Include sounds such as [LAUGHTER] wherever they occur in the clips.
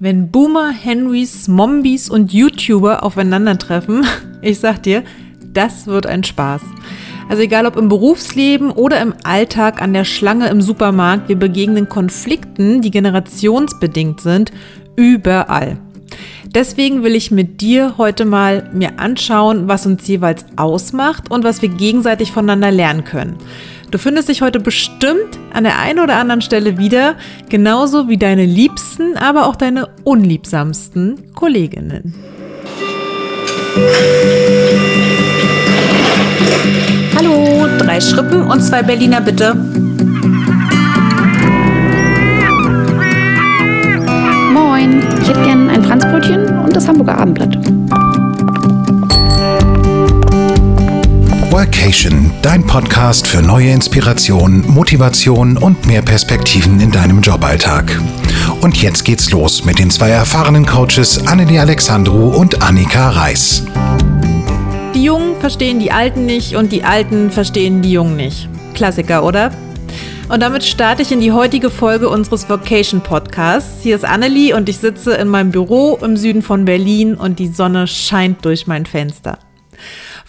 Wenn Boomer, Henrys, Mombies und YouTuber aufeinandertreffen, [LAUGHS] ich sag dir, das wird ein Spaß. Also egal ob im Berufsleben oder im Alltag an der Schlange im Supermarkt, wir begegnen Konflikten, die generationsbedingt sind, überall. Deswegen will ich mit dir heute mal mir anschauen, was uns jeweils ausmacht und was wir gegenseitig voneinander lernen können. Du findest dich heute bestimmt an der einen oder anderen Stelle wieder, genauso wie deine liebsten, aber auch deine unliebsamsten Kolleginnen. Hallo, drei Schrippen und zwei Berliner bitte. Moin, ich hätte gern ein Franzbrötchen und das Hamburger Abendblatt. Workation, dein Podcast für neue Inspiration, Motivation und mehr Perspektiven in deinem Joballtag. Und jetzt geht's los mit den zwei erfahrenen Coaches Annelie Alexandru und Annika Reis. Die Jungen verstehen die Alten nicht und die Alten verstehen die Jungen nicht. Klassiker, oder? Und damit starte ich in die heutige Folge unseres Vocation Podcasts. Hier ist Annelie und ich sitze in meinem Büro im Süden von Berlin und die Sonne scheint durch mein Fenster.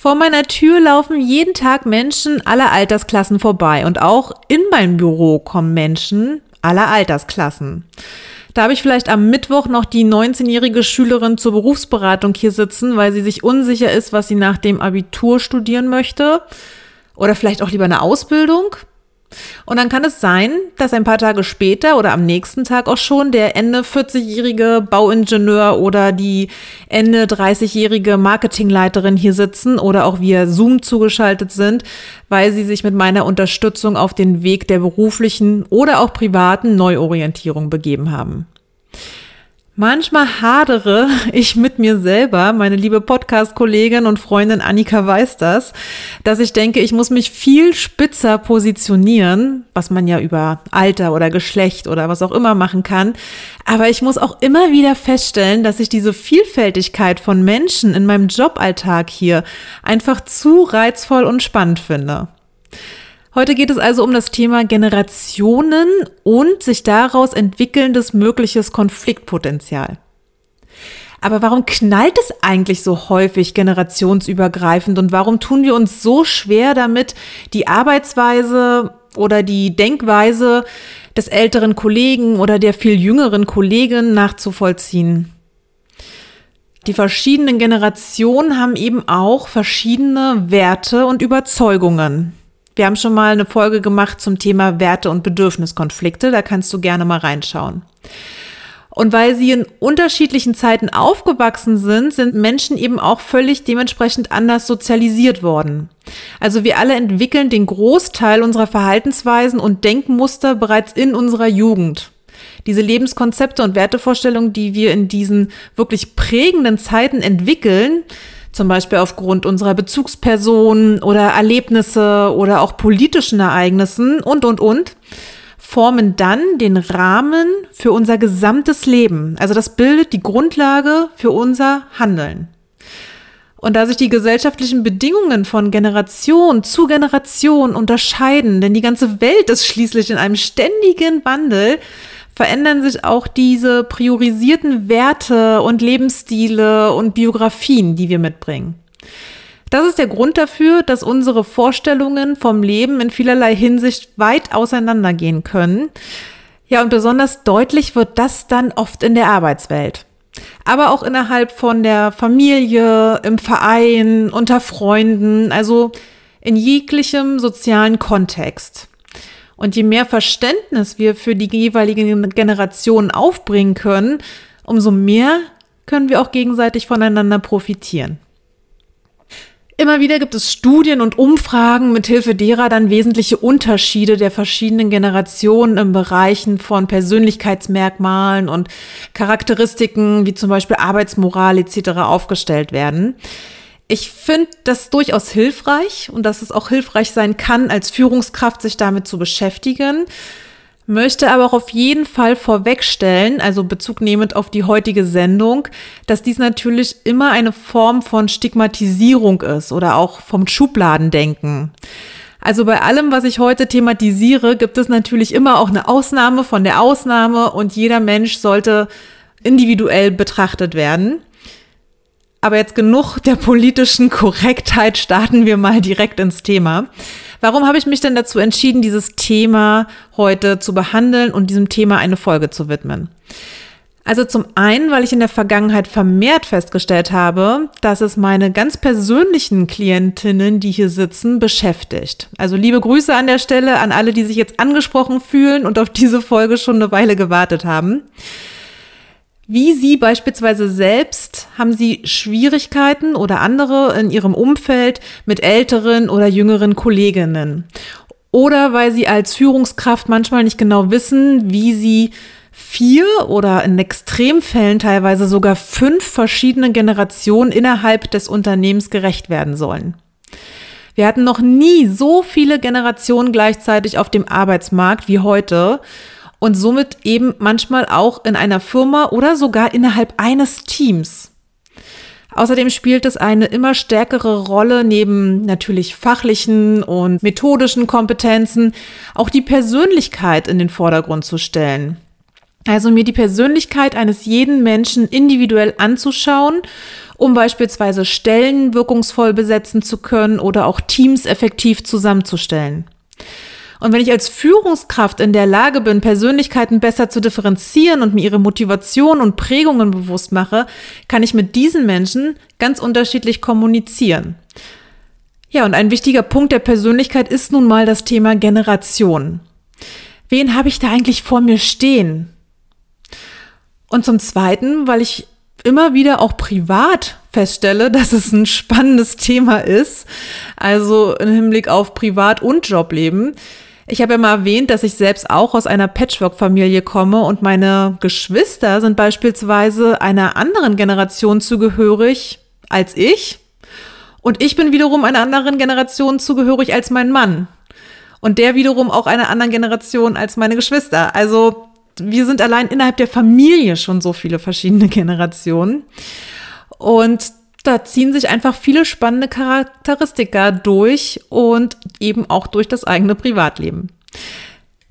Vor meiner Tür laufen jeden Tag Menschen aller Altersklassen vorbei und auch in mein Büro kommen Menschen aller Altersklassen. Da habe ich vielleicht am Mittwoch noch die 19-jährige Schülerin zur Berufsberatung hier sitzen, weil sie sich unsicher ist, was sie nach dem Abitur studieren möchte. Oder vielleicht auch lieber eine Ausbildung. Und dann kann es sein, dass ein paar Tage später oder am nächsten Tag auch schon der Ende 40-jährige Bauingenieur oder die Ende 30-jährige Marketingleiterin hier sitzen oder auch via Zoom zugeschaltet sind, weil sie sich mit meiner Unterstützung auf den Weg der beruflichen oder auch privaten Neuorientierung begeben haben. Manchmal hadere ich mit mir selber, meine liebe Podcast-Kollegin und Freundin Annika weiß das, dass ich denke, ich muss mich viel spitzer positionieren, was man ja über Alter oder Geschlecht oder was auch immer machen kann. Aber ich muss auch immer wieder feststellen, dass ich diese Vielfältigkeit von Menschen in meinem Joballtag hier einfach zu reizvoll und spannend finde. Heute geht es also um das Thema Generationen und sich daraus entwickelndes mögliches Konfliktpotenzial. Aber warum knallt es eigentlich so häufig generationsübergreifend und warum tun wir uns so schwer damit, die Arbeitsweise oder die Denkweise des älteren Kollegen oder der viel jüngeren Kollegin nachzuvollziehen? Die verschiedenen Generationen haben eben auch verschiedene Werte und Überzeugungen. Wir haben schon mal eine Folge gemacht zum Thema Werte- und Bedürfniskonflikte. Da kannst du gerne mal reinschauen. Und weil sie in unterschiedlichen Zeiten aufgewachsen sind, sind Menschen eben auch völlig dementsprechend anders sozialisiert worden. Also wir alle entwickeln den Großteil unserer Verhaltensweisen und Denkmuster bereits in unserer Jugend. Diese Lebenskonzepte und Wertevorstellungen, die wir in diesen wirklich prägenden Zeiten entwickeln, zum Beispiel aufgrund unserer Bezugspersonen oder Erlebnisse oder auch politischen Ereignissen und, und, und, formen dann den Rahmen für unser gesamtes Leben. Also das bildet die Grundlage für unser Handeln. Und da sich die gesellschaftlichen Bedingungen von Generation zu Generation unterscheiden, denn die ganze Welt ist schließlich in einem ständigen Wandel, verändern sich auch diese priorisierten Werte und Lebensstile und Biografien, die wir mitbringen. Das ist der Grund dafür, dass unsere Vorstellungen vom Leben in vielerlei Hinsicht weit auseinandergehen können. Ja, und besonders deutlich wird das dann oft in der Arbeitswelt. Aber auch innerhalb von der Familie, im Verein, unter Freunden, also in jeglichem sozialen Kontext. Und je mehr Verständnis wir für die jeweiligen Generationen aufbringen können, umso mehr können wir auch gegenseitig voneinander profitieren. Immer wieder gibt es Studien und Umfragen, mithilfe derer dann wesentliche Unterschiede der verschiedenen Generationen im Bereichen von Persönlichkeitsmerkmalen und Charakteristiken wie zum Beispiel Arbeitsmoral etc. aufgestellt werden. Ich finde das durchaus hilfreich und dass es auch hilfreich sein kann, als Führungskraft sich damit zu beschäftigen. Möchte aber auch auf jeden Fall vorwegstellen, also Bezug nehmend auf die heutige Sendung, dass dies natürlich immer eine Form von Stigmatisierung ist oder auch vom Schubladendenken. Also bei allem, was ich heute thematisiere, gibt es natürlich immer auch eine Ausnahme von der Ausnahme und jeder Mensch sollte individuell betrachtet werden. Aber jetzt genug der politischen Korrektheit, starten wir mal direkt ins Thema. Warum habe ich mich denn dazu entschieden, dieses Thema heute zu behandeln und diesem Thema eine Folge zu widmen? Also zum einen, weil ich in der Vergangenheit vermehrt festgestellt habe, dass es meine ganz persönlichen Klientinnen, die hier sitzen, beschäftigt. Also liebe Grüße an der Stelle an alle, die sich jetzt angesprochen fühlen und auf diese Folge schon eine Weile gewartet haben. Wie Sie beispielsweise selbst haben Sie Schwierigkeiten oder andere in Ihrem Umfeld mit älteren oder jüngeren Kolleginnen? Oder weil Sie als Führungskraft manchmal nicht genau wissen, wie Sie vier oder in Extremfällen teilweise sogar fünf verschiedene Generationen innerhalb des Unternehmens gerecht werden sollen. Wir hatten noch nie so viele Generationen gleichzeitig auf dem Arbeitsmarkt wie heute und somit eben manchmal auch in einer Firma oder sogar innerhalb eines Teams. Außerdem spielt es eine immer stärkere Rolle, neben natürlich fachlichen und methodischen Kompetenzen auch die Persönlichkeit in den Vordergrund zu stellen. Also mir die Persönlichkeit eines jeden Menschen individuell anzuschauen, um beispielsweise Stellen wirkungsvoll besetzen zu können oder auch Teams effektiv zusammenzustellen. Und wenn ich als Führungskraft in der Lage bin, Persönlichkeiten besser zu differenzieren und mir ihre Motivation und Prägungen bewusst mache, kann ich mit diesen Menschen ganz unterschiedlich kommunizieren. Ja, und ein wichtiger Punkt der Persönlichkeit ist nun mal das Thema Generation. Wen habe ich da eigentlich vor mir stehen? Und zum Zweiten, weil ich immer wieder auch privat feststelle, [LAUGHS] dass es ein spannendes Thema ist, also im Hinblick auf Privat- und Jobleben. Ich habe ja mal erwähnt, dass ich selbst auch aus einer Patchwork-Familie komme und meine Geschwister sind beispielsweise einer anderen Generation zugehörig als ich. Und ich bin wiederum einer anderen Generation zugehörig als mein Mann. Und der wiederum auch einer anderen Generation als meine Geschwister. Also wir sind allein innerhalb der Familie schon so viele verschiedene [LAUGHS] Generationen. Und da ziehen sich einfach viele spannende Charakteristika durch und eben auch durch das eigene Privatleben.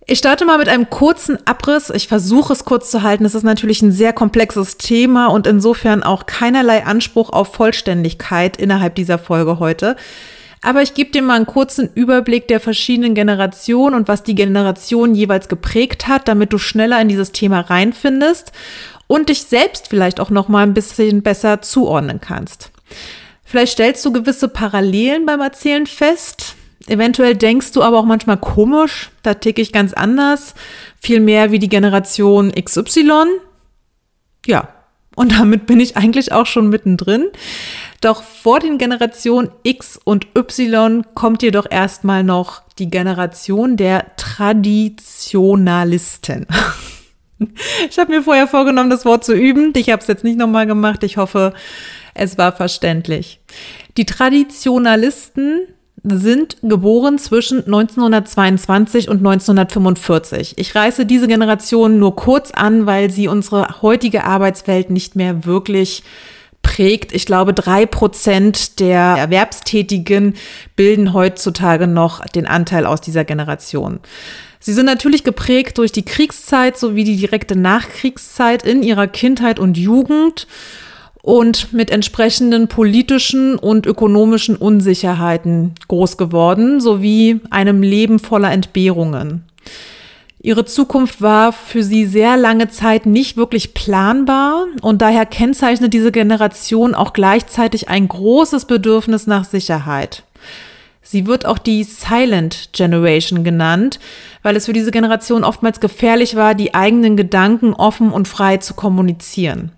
Ich starte mal mit einem kurzen Abriss. Ich versuche es kurz zu halten. Es ist natürlich ein sehr komplexes Thema und insofern auch keinerlei Anspruch auf Vollständigkeit innerhalb dieser Folge heute. Aber ich gebe dir mal einen kurzen Überblick der verschiedenen Generationen und was die Generation jeweils geprägt hat, damit du schneller in dieses Thema reinfindest und dich selbst vielleicht auch noch mal ein bisschen besser zuordnen kannst. Vielleicht stellst du gewisse Parallelen beim Erzählen fest. Eventuell denkst du aber auch manchmal komisch, da ticke ich ganz anders, viel mehr wie die Generation XY. Ja, und damit bin ich eigentlich auch schon mittendrin. Doch vor den Generationen X und Y kommt jedoch erstmal noch die Generation der Traditionalisten. [LAUGHS] Ich habe mir vorher vorgenommen, das Wort zu üben. Ich habe es jetzt nicht nochmal gemacht. Ich hoffe, es war verständlich. Die Traditionalisten sind geboren zwischen 1922 und 1945. Ich reiße diese Generation nur kurz an, weil sie unsere heutige Arbeitswelt nicht mehr wirklich prägt. Ich glaube, drei Prozent der Erwerbstätigen bilden heutzutage noch den Anteil aus dieser Generation. Sie sind natürlich geprägt durch die Kriegszeit sowie die direkte Nachkriegszeit in ihrer Kindheit und Jugend und mit entsprechenden politischen und ökonomischen Unsicherheiten groß geworden, sowie einem Leben voller Entbehrungen. Ihre Zukunft war für sie sehr lange Zeit nicht wirklich planbar und daher kennzeichnet diese Generation auch gleichzeitig ein großes Bedürfnis nach Sicherheit. Sie wird auch die Silent Generation genannt, weil es für diese Generation oftmals gefährlich war, die eigenen Gedanken offen und frei zu kommunizieren.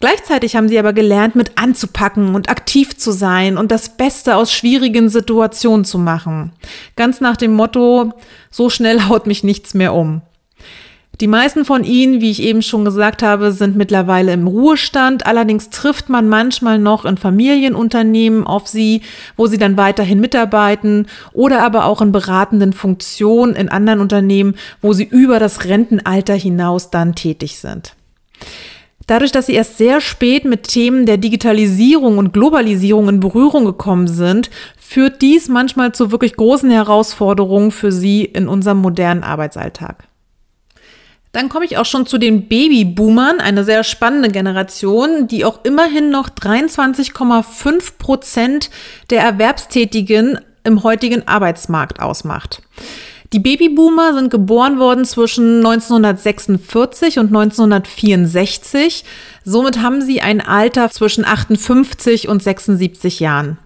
Gleichzeitig haben sie aber gelernt, mit anzupacken und aktiv zu sein und das Beste aus schwierigen Situationen zu machen. Ganz nach dem Motto, so schnell [LAUGHS] haut mich nichts mehr um. Die meisten von ihnen, wie ich eben schon gesagt habe, sind mittlerweile im Ruhestand. Allerdings trifft man manchmal noch in Familienunternehmen auf sie, wo sie dann weiterhin mitarbeiten oder aber auch in beratenden Funktionen in anderen Unternehmen, wo sie über das Rentenalter hinaus dann tätig sind. Dadurch, dass sie erst sehr spät mit Themen der Digitalisierung und Globalisierung in Berührung gekommen sind, führt dies manchmal zu wirklich großen Herausforderungen für sie in unserem modernen Arbeitsalltag. Dann komme ich auch schon zu den Babyboomern, eine sehr spannende Generation, die auch immerhin noch 23,5 Prozent der Erwerbstätigen im heutigen Arbeitsmarkt ausmacht. Die Babyboomer sind geboren worden zwischen 1946 und 1964. Somit haben sie ein Alter zwischen 58 und 76 Jahren.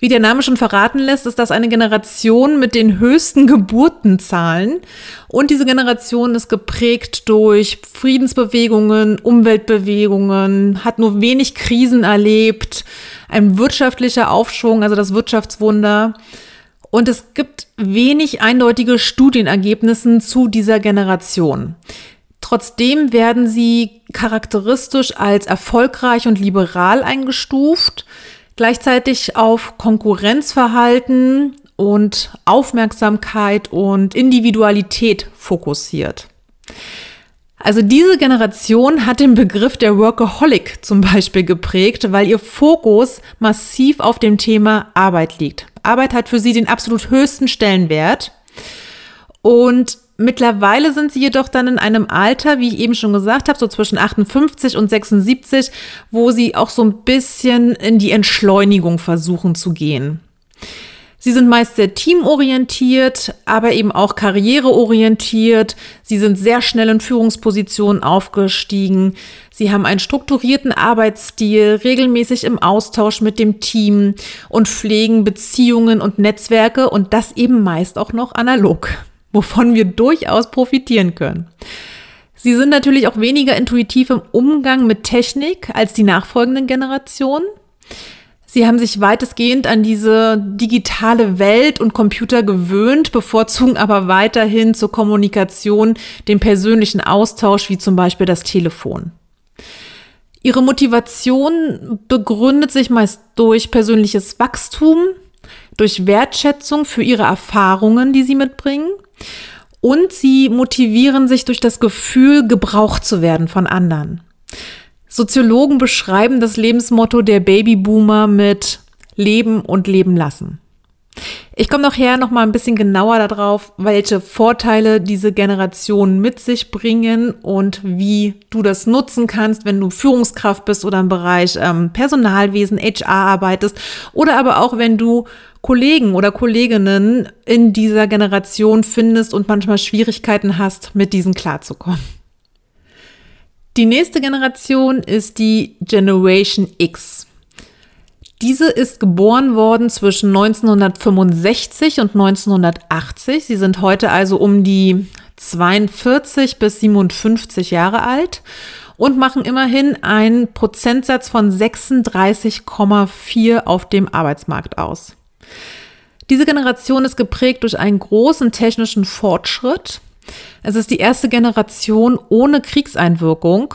Wie der Name schon verraten lässt, ist das eine Generation mit den höchsten Geburtenzahlen. Und diese Generation ist geprägt durch Friedensbewegungen, Umweltbewegungen, hat nur wenig Krisen erlebt, ein wirtschaftlicher Aufschwung, also das Wirtschaftswunder. Und es gibt wenig eindeutige Studienergebnisse zu dieser Generation. Trotzdem werden sie charakteristisch als erfolgreich und liberal eingestuft gleichzeitig auf Konkurrenzverhalten und Aufmerksamkeit und Individualität fokussiert. Also diese Generation hat den Begriff der Workaholic zum Beispiel geprägt, weil ihr Fokus massiv auf dem Thema Arbeit liegt. Arbeit hat für sie den absolut höchsten Stellenwert. Und Mittlerweile sind sie jedoch dann in einem Alter, wie ich eben schon gesagt habe, so zwischen 58 und 76, wo sie auch so ein bisschen in die Entschleunigung versuchen zu gehen. Sie sind meist sehr teamorientiert, aber eben auch karriereorientiert. Sie sind sehr schnell in Führungspositionen aufgestiegen. Sie haben einen strukturierten Arbeitsstil, regelmäßig im Austausch mit dem Team und pflegen Beziehungen und Netzwerke und das eben meist auch noch analog [LAUGHS] wovon wir durchaus profitieren können. Sie sind natürlich auch weniger intuitiv im Umgang mit Technik als die nachfolgenden Generationen. Sie haben sich weitestgehend an diese digitale Welt und Computer gewöhnt, bevorzugen aber weiterhin zur Kommunikation den persönlichen Austausch, wie zum Beispiel das Telefon. Ihre Motivation begründet sich meist durch persönliches Wachstum, durch Wertschätzung für ihre Erfahrungen, die sie mitbringen und sie motivieren sich durch das Gefühl, gebraucht zu werden von anderen. Soziologen beschreiben das Lebensmotto der Babyboomer mit Leben und Leben lassen. Ich komme nachher noch mal ein bisschen genauer darauf, welche Vorteile diese Generationen mit sich bringen und wie du das nutzen kannst, wenn du Führungskraft bist oder im Bereich ähm, Personalwesen, HR arbeitest oder aber auch wenn du Kollegen oder Kolleginnen in dieser Generation findest und manchmal Schwierigkeiten hast, mit diesen klarzukommen. Die nächste Generation ist die Generation X. Diese ist geboren worden zwischen 1965 und 1980. Sie sind heute also um die 42 bis 57 Jahre alt und machen immerhin einen Prozentsatz von 36,4 auf dem Arbeitsmarkt aus. Diese Generation ist geprägt durch einen großen technischen Fortschritt. Es ist die erste Generation ohne Kriegseinwirkung.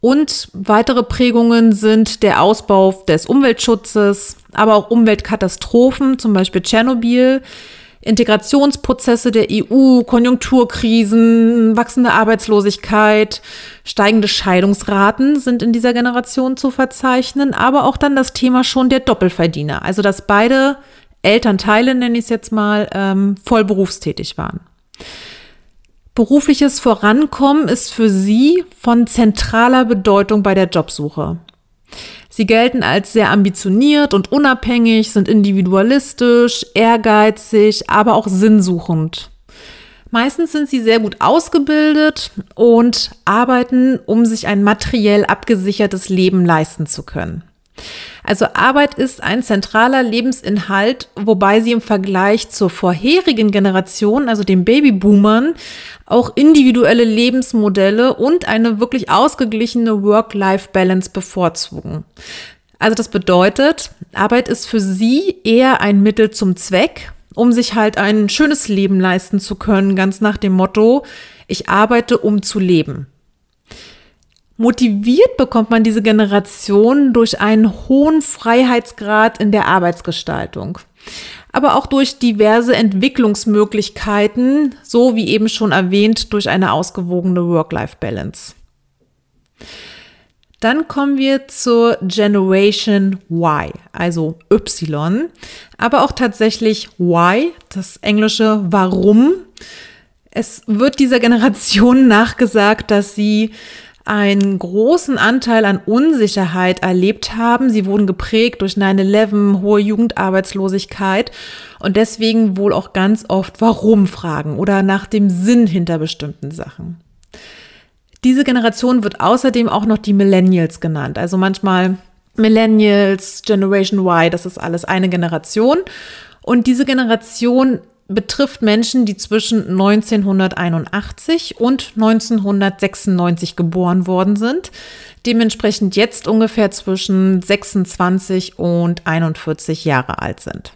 Und weitere Prägungen sind der Ausbau des Umweltschutzes, aber auch Umweltkatastrophen, zum Beispiel Tschernobyl, Integrationsprozesse der EU, Konjunkturkrisen, wachsende Arbeitslosigkeit, steigende Scheidungsraten sind in dieser Generation zu verzeichnen, aber auch dann das Thema schon der Doppelverdiener, also dass beide Elternteile, nenne ich es jetzt mal, ähm, voll berufstätig waren. Berufliches Vorankommen ist für sie von zentraler Bedeutung bei der Jobsuche. Sie gelten als sehr ambitioniert und unabhängig, sind individualistisch, ehrgeizig, aber auch sinnsuchend. Meistens sind sie sehr gut ausgebildet und arbeiten, um sich ein materiell abgesichertes Leben leisten zu können. Also Arbeit ist ein zentraler Lebensinhalt, wobei sie im Vergleich zur vorherigen Generation, also den Babyboomern, auch individuelle Lebensmodelle und eine wirklich ausgeglichene Work-Life-Balance bevorzugen. Also das bedeutet, Arbeit ist für sie eher ein Mittel zum Zweck, um sich halt ein schönes Leben leisten zu können, ganz nach dem Motto, ich arbeite, um zu leben. Motiviert bekommt man diese Generation durch einen hohen Freiheitsgrad in der Arbeitsgestaltung, aber auch durch diverse Entwicklungsmöglichkeiten, so wie eben schon erwähnt, durch eine ausgewogene Work-Life-Balance. Dann kommen wir zur Generation Y, also Y, aber auch tatsächlich Why, das englische Warum Es wird dieser Generation [LAUGHS] nachgesagt, dass sie einen großen Anteil an Unsicherheit erlebt haben. Sie wurden geprägt durch 9-11, hohe Jugendarbeitslosigkeit und deswegen wohl auch ganz oft Warum fragen oder nach dem Sinn hinter bestimmten Sachen. Diese Generation wird außerdem auch noch die Millennials genannt. Also manchmal Millennials, Generation Y, das ist alles eine Generation. Und diese Generation betrifft Menschen, die zwischen 1981 und 1996 geboren worden sind, dementsprechend jetzt ungefähr zwischen 26 und 41 Jahre alt sind.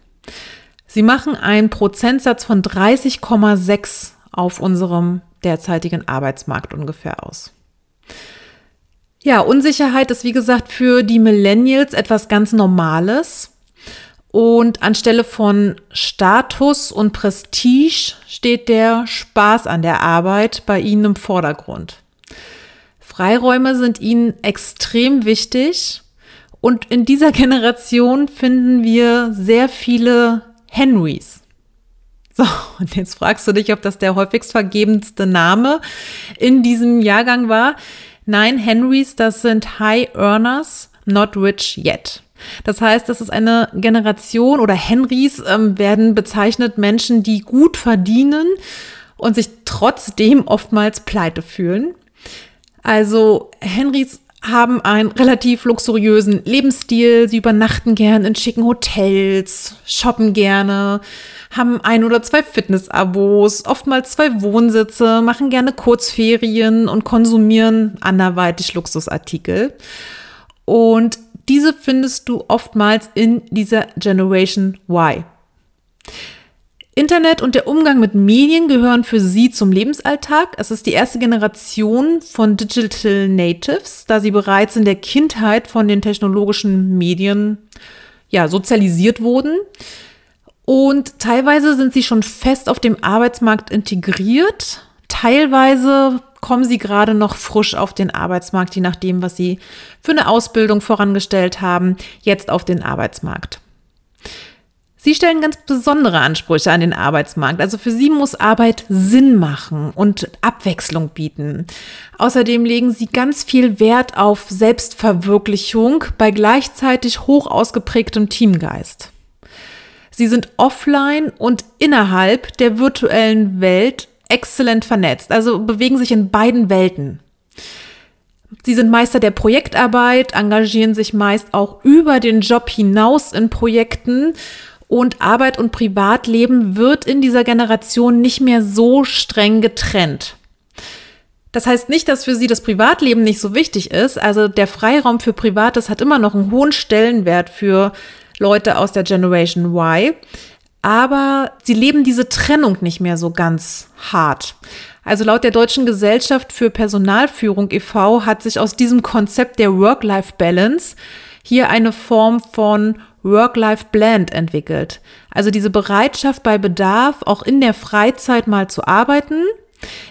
Sie machen einen Prozentsatz von 30,6 auf unserem derzeitigen Arbeitsmarkt ungefähr aus. Ja, Unsicherheit ist wie gesagt für die Millennials etwas ganz Normales. Und anstelle von Status und Prestige steht der Spaß an der Arbeit bei ihnen im Vordergrund. Freiräume sind ihnen extrem wichtig und in dieser [LAUGHS] Generation finden wir sehr viele Henrys. So, und jetzt fragst du dich, ob das der häufigst vergebendste Name in diesem Jahrgang war. Nein, Henrys, das sind High Earners, not rich yet. Das heißt, das ist eine Generation oder Henrys ähm, werden bezeichnet Menschen, die gut verdienen und sich trotzdem oftmals pleite fühlen. Also Henrys haben einen relativ luxuriösen Lebensstil. Sie übernachten gern in schicken Hotels, shoppen gerne, haben ein oder zwei Fitnessabos, oftmals zwei Wohnsitze, machen gerne Kurzferien und konsumieren anderweitig Luxusartikel. Und diese findest du oftmals in dieser Generation Y. Internet und der Umgang mit Medien gehören für sie zum Lebensalltag. Es ist die erste Generation von Digital Natives, da sie bereits in der Kindheit von den technologischen Medien ja, sozialisiert wurden. Und teilweise sind sie schon fest auf dem Arbeitsmarkt integriert. Teilweise kommen sie gerade noch frisch auf den Arbeitsmarkt, je nachdem, was sie für eine Ausbildung vorangestellt haben, jetzt auf den Arbeitsmarkt. Sie stellen ganz besondere Ansprüche an den Arbeitsmarkt. Also für sie muss Arbeit Sinn machen und Abwechslung bieten. Außerdem legen sie ganz viel Wert auf Selbstverwirklichung bei gleichzeitig hoch ausgeprägtem Teamgeist. Sie sind offline und innerhalb der virtuellen Welt exzellent vernetzt, also bewegen sich in beiden Welten. Sie sind Meister der Projektarbeit, engagieren sich meist auch über den Job hinaus in Projekten und Arbeit und Privatleben wird in dieser Generation nicht mehr so streng getrennt. Das heißt nicht, dass für sie das Privatleben nicht so wichtig ist. Also der Freiraum für Privates hat immer noch einen hohen Stellenwert für Leute aus der Generation Y aber sie leben diese Trennung nicht mehr so ganz hart. Also laut der Deutschen Gesellschaft für Personalführung e.V. hat sich aus diesem Konzept der Work-Life-Balance hier eine Form von Work-Life-Blend entwickelt. Also diese Bereitschaft bei Bedarf auch in der Freizeit mal zu arbeiten.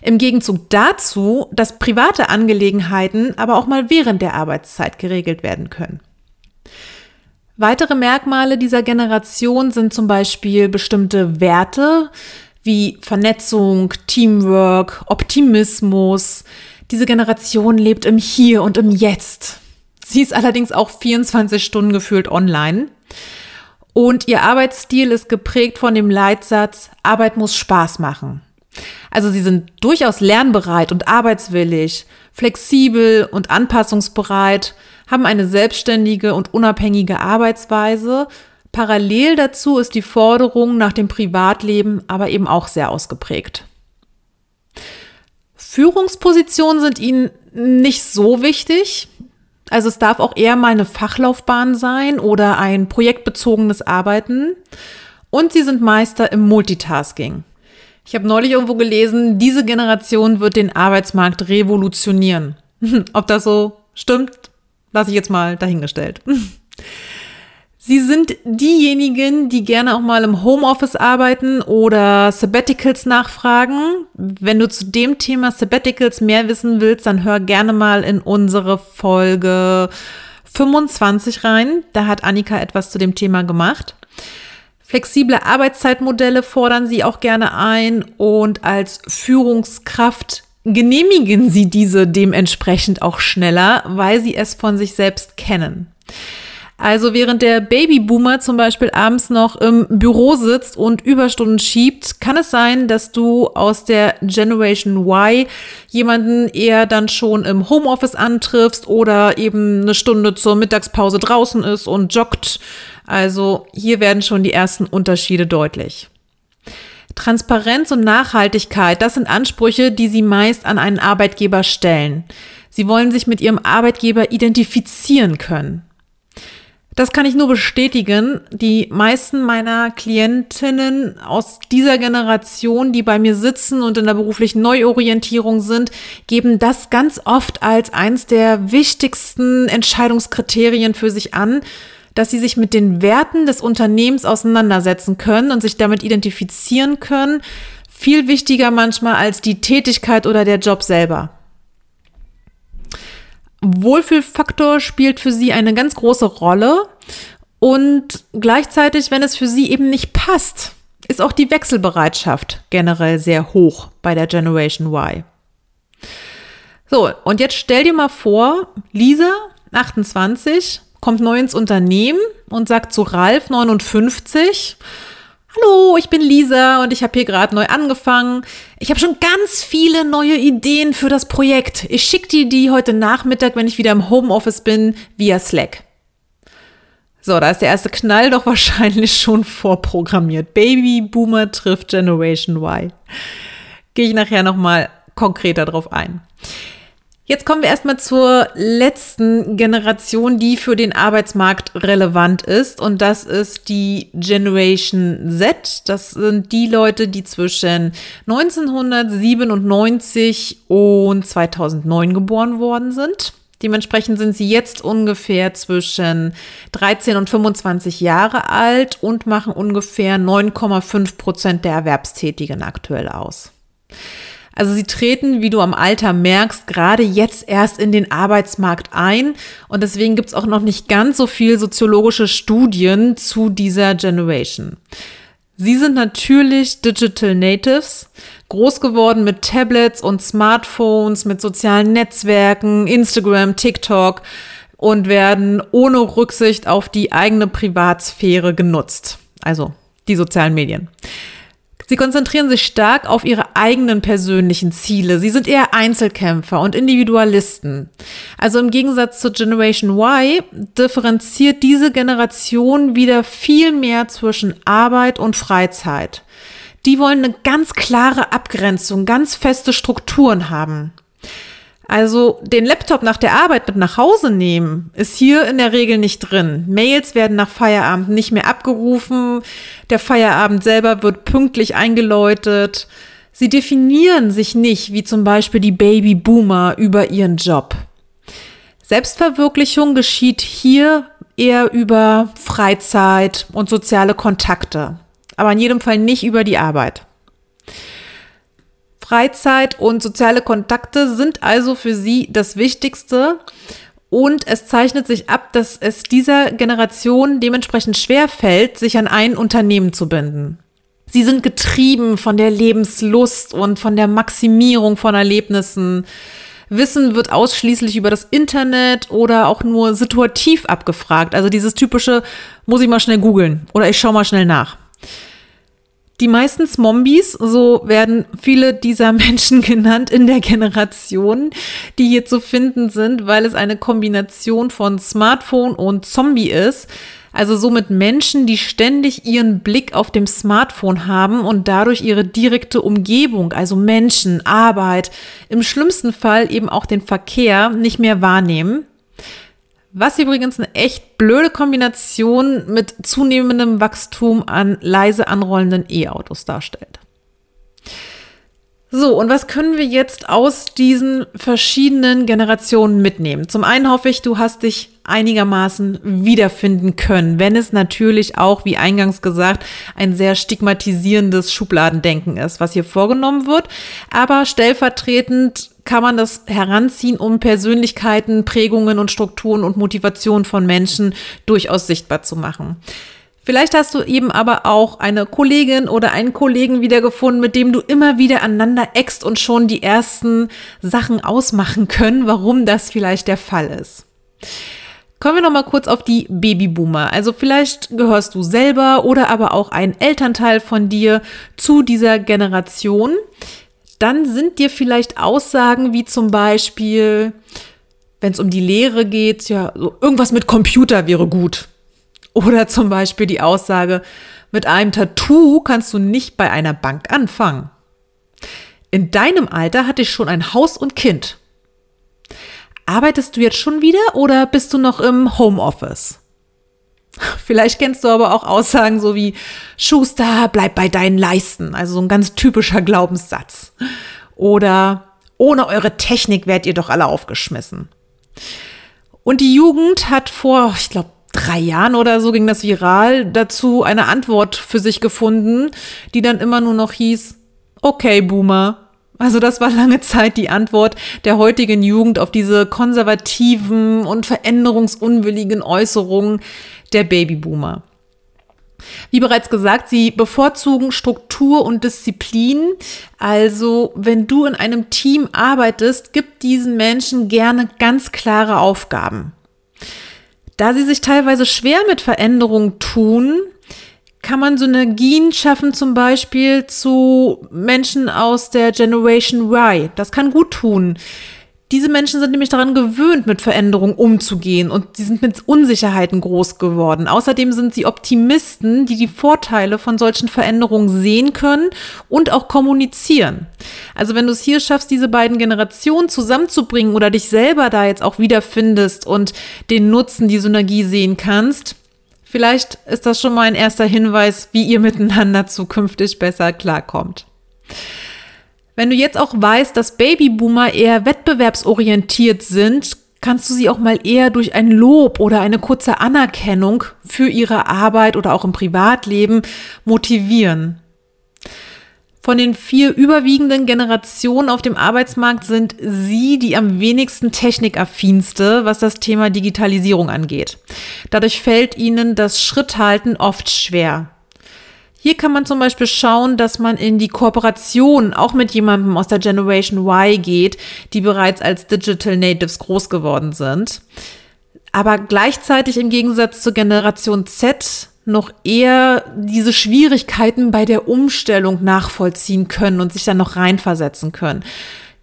Im Gegenzug dazu, dass private Angelegenheiten aber auch mal während der Arbeitszeit geregelt werden können. Weitere Merkmale dieser Generation sind zum Beispiel bestimmte Werte wie Vernetzung, Teamwork, Optimismus. Diese Generation lebt im Hier und im Jetzt. Sie ist allerdings auch 24 Stunden gefühlt online. Und ihr Arbeitsstil ist geprägt von dem Leitsatz, Arbeit muss Spaß machen. Also sie sind durchaus lernbereit und arbeitswillig, flexibel und anpassungsbereit, haben eine selbstständige und unabhängige Arbeitsweise. Parallel dazu ist die Forderung nach dem Privatleben aber eben auch sehr ausgeprägt. Führungspositionen sind ihnen nicht so wichtig. Also es darf auch eher mal eine Fachlaufbahn sein oder ein projektbezogenes Arbeiten. Und sie sind Meister im Multitasking. Ich habe neulich irgendwo gelesen, diese Generation wird den Arbeitsmarkt revolutionieren. [LAUGHS] Ob das so stimmt, lasse ich jetzt mal dahingestellt. [LAUGHS] Sie sind diejenigen, die gerne auch mal im Homeoffice arbeiten oder Sabbaticals nachfragen. Wenn du zu dem Thema Sabbaticals mehr wissen willst, dann hör gerne mal in unsere Folge 25 rein. Da hat Annika etwas zu dem Thema gemacht. Flexible Arbeitszeitmodelle fordern sie auch gerne ein und als Führungskraft genehmigen sie diese dementsprechend auch schneller, weil sie es von sich selbst kennen. Also während der Babyboomer zum Beispiel abends noch im Büro sitzt und Überstunden schiebt, kann es sein, dass du aus der Generation Y jemanden eher dann schon im Homeoffice antriffst oder eben eine Stunde zur Mittagspause draußen ist und joggt. Also hier werden schon die ersten Unterschiede deutlich. Transparenz und Nachhaltigkeit, das sind Ansprüche, die Sie meist an einen Arbeitgeber stellen. Sie wollen sich mit Ihrem Arbeitgeber identifizieren können. Das kann ich nur bestätigen. Die meisten meiner Klientinnen aus dieser Generation, die bei mir sitzen und in der beruflichen Neuorientierung sind, geben das ganz oft als eins der wichtigsten Entscheidungskriterien für sich an, dass sie sich mit den Werten des Unternehmens auseinandersetzen können und sich damit identifizieren können. Viel wichtiger manchmal als die Tätigkeit oder der Job selber. Wohlfühlfaktor spielt für sie eine ganz große Rolle und gleichzeitig, wenn es für sie eben nicht passt, ist auch die Wechselbereitschaft generell sehr hoch bei der Generation Y. So, und jetzt stell dir mal vor, Lisa, 28, kommt neu ins Unternehmen und sagt zu Ralf, 59, Hallo, ich bin Lisa und ich habe hier gerade neu angefangen. Ich habe schon ganz viele neue Ideen für das Projekt. Ich schicke dir die heute Nachmittag, wenn ich wieder im Homeoffice bin, via Slack. So, da ist der erste Knall doch [LAUGHS] wahrscheinlich schon vorprogrammiert. Baby Boomer trifft Generation Y. Gehe ich nachher nochmal konkreter drauf ein. Jetzt kommen wir erstmal zur letzten Generation, die für den Arbeitsmarkt relevant ist. Und das ist die Generation Z. Das sind die Leute, die zwischen 1997 und 2009 geboren worden sind. Dementsprechend sind sie jetzt ungefähr zwischen 13 und 25 Jahre alt und machen ungefähr 9,5 Prozent der Erwerbstätigen aktuell aus. Also sie treten, wie du am Alter merkst, gerade jetzt erst in den Arbeitsmarkt ein. Und deswegen gibt es auch noch nicht ganz so viel soziologische Studien zu dieser Generation. Sie sind natürlich Digital Natives, groß geworden mit Tablets und Smartphones, mit sozialen Netzwerken, Instagram, TikTok und werden ohne Rücksicht auf die eigene Privatsphäre genutzt. Also die sozialen Medien. Sie konzentrieren sich stark auf ihre eigenen persönlichen Ziele. Sie sind eher Einzelkämpfer und Individualisten. Also im Gegensatz zur Generation Y differenziert diese Generation wieder viel mehr zwischen Arbeit und Freizeit. Die wollen eine ganz klare Abgrenzung, ganz feste Strukturen haben. Also den Laptop nach der Arbeit mit nach Hause nehmen, ist hier in der Regel nicht drin. Mails werden nach Feierabend nicht mehr abgerufen. Der Feierabend selber wird pünktlich eingeläutet. Sie definieren sich nicht, wie zum Beispiel die Babyboomer, über ihren Job. Selbstverwirklichung geschieht hier eher über Freizeit und soziale Kontakte, aber in jedem Fall nicht über die Arbeit. Freizeit und soziale Kontakte sind also für sie das Wichtigste. Und es zeichnet sich ab, dass es dieser Generation dementsprechend schwer fällt, sich an ein Unternehmen zu binden. Sie sind getrieben von der Lebenslust und von der Maximierung von Erlebnissen. Wissen wird ausschließlich über das Internet oder auch nur situativ abgefragt. Also dieses typische, muss ich mal schnell googeln oder ich schaue mal schnell nach. Die meisten Zombies, so werden viele dieser [LAUGHS] Menschen genannt in der Generation, die hier zu finden sind, weil es eine Kombination von Smartphone und Zombie ist. Also somit Menschen, die ständig ihren Blick auf dem Smartphone haben und dadurch ihre direkte Umgebung, also Menschen, Arbeit, im schlimmsten Fall eben auch den Verkehr nicht mehr wahrnehmen. Was übrigens eine echt blöde Kombination mit zunehmendem Wachstum an leise anrollenden E-Autos darstellt. So, und was können wir jetzt aus diesen verschiedenen Generationen mitnehmen? Zum einen hoffe ich, du hast dich einigermaßen wiederfinden können, wenn es natürlich auch, wie eingangs gesagt, ein sehr stigmatisierendes Schubladendenken ist, was hier vorgenommen wird. Aber stellvertretend kann man das heranziehen, um Persönlichkeiten, Prägungen und Strukturen und Motivationen von Menschen durchaus sichtbar zu machen. Vielleicht hast du eben aber auch eine Kollegin oder einen Kollegen wiedergefunden, mit dem du immer wieder aneinander eckst und schon die ersten Sachen ausmachen können, warum das vielleicht der Fall ist. Kommen wir noch mal kurz auf die Babyboomer. Also vielleicht gehörst du selber oder aber auch ein Elternteil von dir zu dieser Generation. Dann sind dir vielleicht Aussagen wie zum Beispiel, wenn es um die Lehre geht, ja, so irgendwas mit Computer wäre gut. Oder zum Beispiel die Aussage, mit einem Tattoo kannst du nicht bei einer Bank anfangen. In deinem Alter hatte ich schon ein Haus und Kind. Arbeitest du jetzt schon wieder oder bist du noch im Homeoffice? Vielleicht kennst du aber auch Aussagen so wie Schuster, bleib bei deinen Leisten, also so ein ganz typischer Glaubenssatz. Oder ohne eure Technik werdet ihr doch alle aufgeschmissen. Und die Jugend hat vor, ich glaube, drei Jahren oder so ging das viral, dazu eine Antwort für sich gefunden, die dann immer nur noch hieß, okay, Boomer. Also das war lange Zeit die Antwort der heutigen Jugend auf diese konservativen und veränderungsunwilligen Äußerungen der Babyboomer. Wie bereits gesagt, sie bevorzugen Struktur und Disziplin. Also, wenn du in einem Team arbeitest, gib diesen Menschen gerne ganz klare Aufgaben. Da sie sich teilweise schwer mit Veränderungen tun, kann man Synergien schaffen, zum Beispiel zu Menschen aus der Generation Y. Das kann gut tun. Diese Menschen sind nämlich daran gewöhnt, mit Veränderungen umzugehen und sie sind mit Unsicherheiten groß geworden. Außerdem sind sie Optimisten, die die Vorteile von solchen Veränderungen sehen können und auch kommunizieren. Also wenn du es hier schaffst, diese beiden Generationen zusammenzubringen oder dich selber da jetzt auch wiederfindest und den Nutzen, die Synergie sehen kannst, vielleicht ist das schon mal ein erster Hinweis, wie ihr miteinander zukünftig besser klarkommt. Wenn du jetzt auch weißt, dass Babyboomer eher wettbewerbsorientiert sind, kannst du sie auch mal eher durch ein Lob oder eine kurze Anerkennung für ihre Arbeit oder auch im Privatleben motivieren. Von den vier überwiegenden Generationen auf dem Arbeitsmarkt sind sie die am wenigsten technikaffinste, was das Thema Digitalisierung angeht. Dadurch fällt ihnen das Schritthalten oft schwer. Hier kann man zum Beispiel schauen, dass man in die Kooperation auch mit jemandem aus der Generation Y geht, die bereits als Digital Natives groß geworden sind. Aber gleichzeitig im Gegensatz zur Generation Z noch eher diese Schwierigkeiten bei der Umstellung nachvollziehen können und sich dann noch reinversetzen können.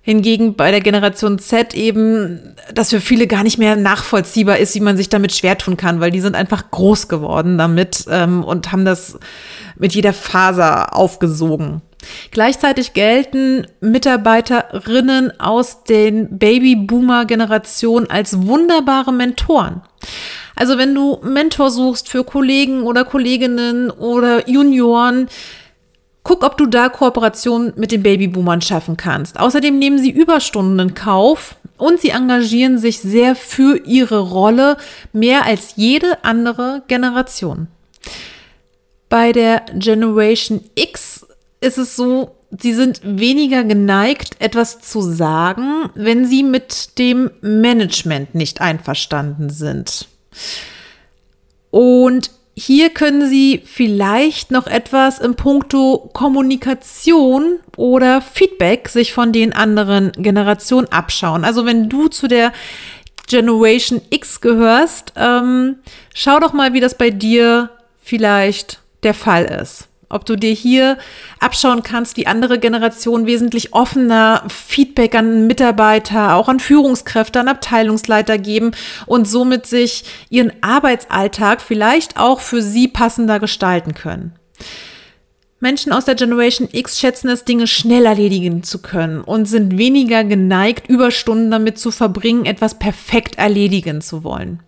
Hingegen bei der Generation Z eben, das für viele gar nicht mehr nachvollziehbar ist, wie man sich damit schwer tun kann, weil die sind einfach groß geworden damit ähm, und haben das mit jeder Faser aufgesogen. Gleichzeitig gelten Mitarbeiterinnen aus den Babyboomer-Generationen als wunderbare Mentoren. Also wenn du Mentor suchst für Kollegen oder Kolleginnen oder Junioren, Guck, ob du da Kooperation mit den Babyboomern schaffen kannst. Außerdem nehmen sie Überstunden in Kauf und sie engagieren sich sehr für ihre Rolle mehr als jede andere Generation. Bei der Generation X ist es so, sie sind weniger geneigt, etwas zu sagen, wenn sie mit dem Management nicht einverstanden sind. Und hier können Sie vielleicht noch etwas im Punkto Kommunikation oder Feedback sich von den anderen Generationen abschauen. Also wenn du zu der Generation X gehörst, ähm, schau doch mal, wie das bei dir vielleicht der Fall ist. Ob du dir hier abschauen kannst, wie andere Generationen wesentlich offener Feedback an Mitarbeiter, auch an Führungskräfte, an Abteilungsleiter geben und somit sich ihren Arbeitsalltag vielleicht auch für sie passender gestalten können. Menschen aus der Generation X schätzen es, Dinge schnell erledigen zu können und sind weniger geneigt, Überstunden damit zu verbringen, etwas perfekt erledigen zu wollen.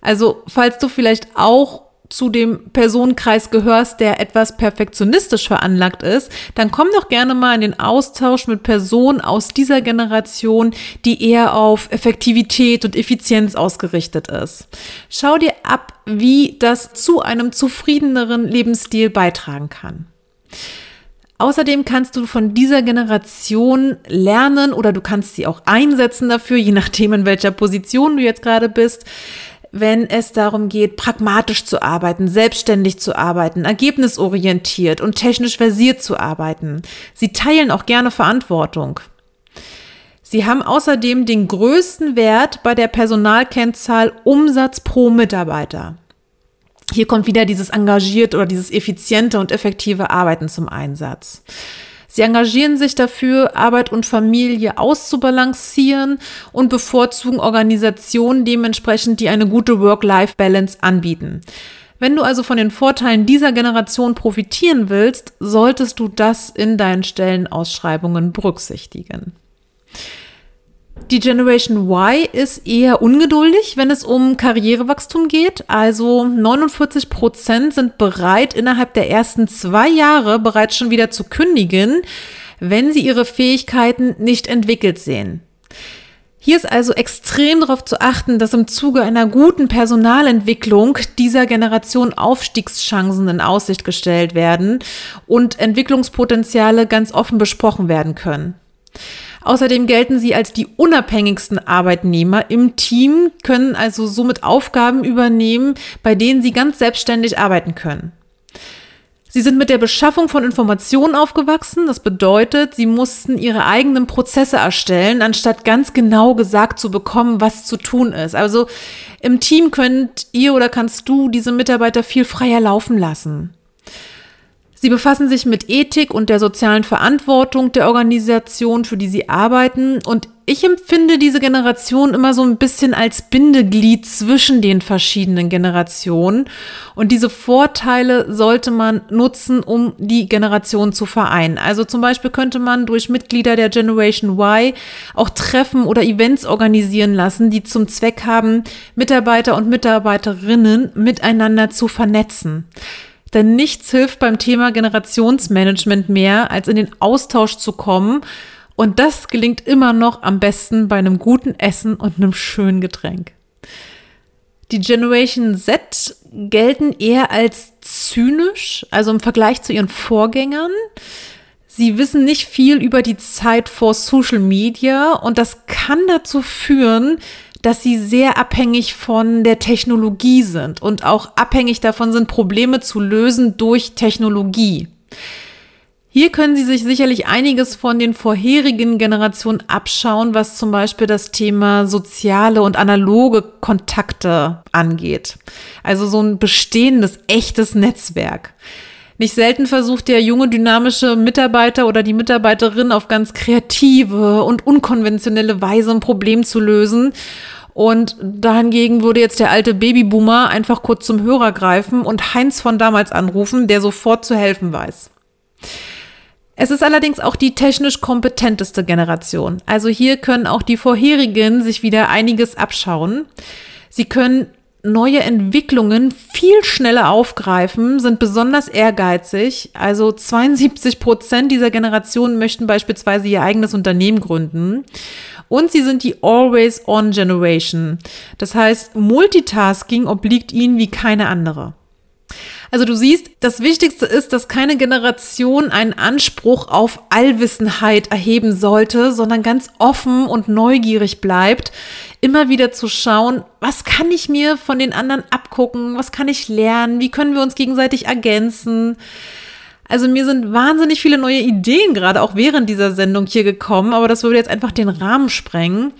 Also, falls du vielleicht auch zu dem Personenkreis gehörst, der etwas perfektionistisch veranlagt ist, dann komm doch gerne mal in den Austausch mit Personen aus dieser Generation, die eher auf Effektivität und Effizienz ausgerichtet ist. Schau dir ab, wie das zu einem zufriedeneren Lebensstil beitragen kann. Außerdem kannst du von dieser Generation lernen oder du kannst sie auch einsetzen dafür, je nachdem in welcher Position du jetzt gerade bist, wenn es darum geht, pragmatisch zu arbeiten, selbstständig zu arbeiten, ergebnisorientiert und technisch versiert zu arbeiten. Sie teilen auch gerne Verantwortung. Sie haben außerdem den größten Wert bei der Personalkennzahl Umsatz pro Mitarbeiter. Hier kommt wieder dieses engagiert oder dieses effiziente und effektive Arbeiten zum Einsatz. Sie engagieren sich dafür, Arbeit und Familie auszubalancieren und bevorzugen Organisationen dementsprechend, die eine gute Work-Life-Balance anbieten. Wenn du also von den Vorteilen dieser Generation profitieren willst, solltest du das in deinen Stellenausschreibungen berücksichtigen. Die Generation Y ist eher ungeduldig, wenn es um Karrierewachstum geht. Also 49 Prozent sind bereit, innerhalb der ersten zwei Jahre bereits schon wieder zu kündigen, wenn sie ihre Fähigkeiten nicht entwickelt sehen. Hier ist also extrem darauf zu achten, dass im Zuge einer guten Personalentwicklung dieser Generation Aufstiegschancen in Aussicht gestellt werden und Entwicklungspotenziale ganz offen besprochen werden können. Außerdem gelten sie als die unabhängigsten Arbeitnehmer im Team, können also somit Aufgaben übernehmen, bei denen sie ganz selbstständig arbeiten können. Sie sind mit der Beschaffung von Informationen aufgewachsen. Das bedeutet, sie mussten ihre eigenen Prozesse erstellen, anstatt ganz genau gesagt zu bekommen, was zu tun ist. Also im Team könnt ihr oder kannst du diese Mitarbeiter viel freier laufen lassen. Sie befassen sich mit Ethik und der sozialen Verantwortung der Organisation, für die sie arbeiten. Und ich empfinde diese Generation immer so ein bisschen als Bindeglied zwischen den verschiedenen Generationen. Und diese Vorteile sollte man nutzen, um die Generation zu vereinen. Also zum Beispiel könnte man durch Mitglieder der Generation Y auch Treffen oder Events organisieren lassen, die zum Zweck haben, Mitarbeiter und Mitarbeiterinnen miteinander zu vernetzen. Denn nichts hilft beim Thema Generationsmanagement mehr, als in den Austausch zu kommen. Und das gelingt immer noch am besten bei einem guten Essen und einem schönen Getränk. Die Generation Z gelten eher als zynisch, also im Vergleich zu ihren Vorgängern. Sie wissen nicht viel über die Zeit vor Social Media und das kann dazu führen, dass sie sehr abhängig von der Technologie sind und auch abhängig davon sind, Probleme zu lösen durch Technologie. Hier können Sie sich sicherlich einiges von den vorherigen Generationen abschauen, was zum Beispiel das Thema soziale und analoge Kontakte angeht. Also so ein bestehendes, echtes Netzwerk. Nicht selten versucht der junge, dynamische Mitarbeiter oder die Mitarbeiterin auf ganz kreative und unkonventionelle Weise ein Problem zu lösen. Und dahingegen würde jetzt der alte Babyboomer einfach kurz zum Hörer greifen und Heinz von damals anrufen, der sofort zu helfen weiß. Es ist allerdings auch die technisch kompetenteste Generation. Also hier können auch die vorherigen sich wieder einiges abschauen. Sie können neue Entwicklungen viel schneller aufgreifen, sind besonders ehrgeizig. Also 72 Prozent dieser Generation möchten beispielsweise ihr eigenes Unternehmen gründen. Und sie sind die Always-On Generation. Das heißt, Multitasking obliegt ihnen wie keine andere. Also du siehst, das Wichtigste ist, dass keine Generation einen Anspruch auf Allwissenheit erheben sollte, sondern ganz offen und neugierig bleibt, immer wieder zu schauen, was kann ich mir von den anderen abgucken, was kann ich lernen, wie können wir uns gegenseitig ergänzen. Also mir sind wahnsinnig viele neue Ideen gerade auch während dieser Sendung hier gekommen, aber das würde jetzt einfach den Rahmen sprengen.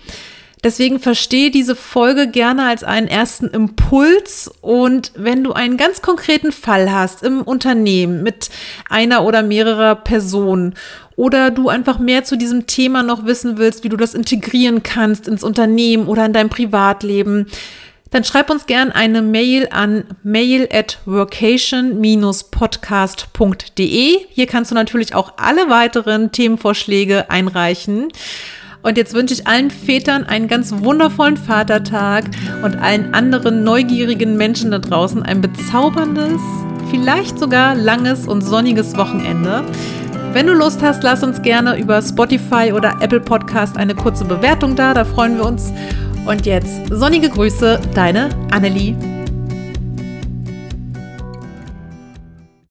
Deswegen verstehe diese Folge gerne als einen ersten Impuls und wenn du einen ganz konkreten Fall hast im Unternehmen mit einer oder mehrerer Personen oder du einfach mehr zu diesem Thema noch wissen willst, wie du das integrieren kannst ins Unternehmen oder in dein Privatleben, dann schreib uns gern eine Mail an mail at vocation-podcast.de. Hier kannst du natürlich auch alle weiteren Themenvorschläge einreichen. Und jetzt wünsche ich allen Vätern einen ganz wundervollen Vatertag und allen anderen neugierigen Menschen da draußen ein bezauberndes, vielleicht sogar langes und sonniges Wochenende. Wenn du Lust hast, lass uns gerne über Spotify oder Apple Podcast eine kurze Bewertung da, da freuen wir uns. Und jetzt sonnige Grüße, deine Annelie.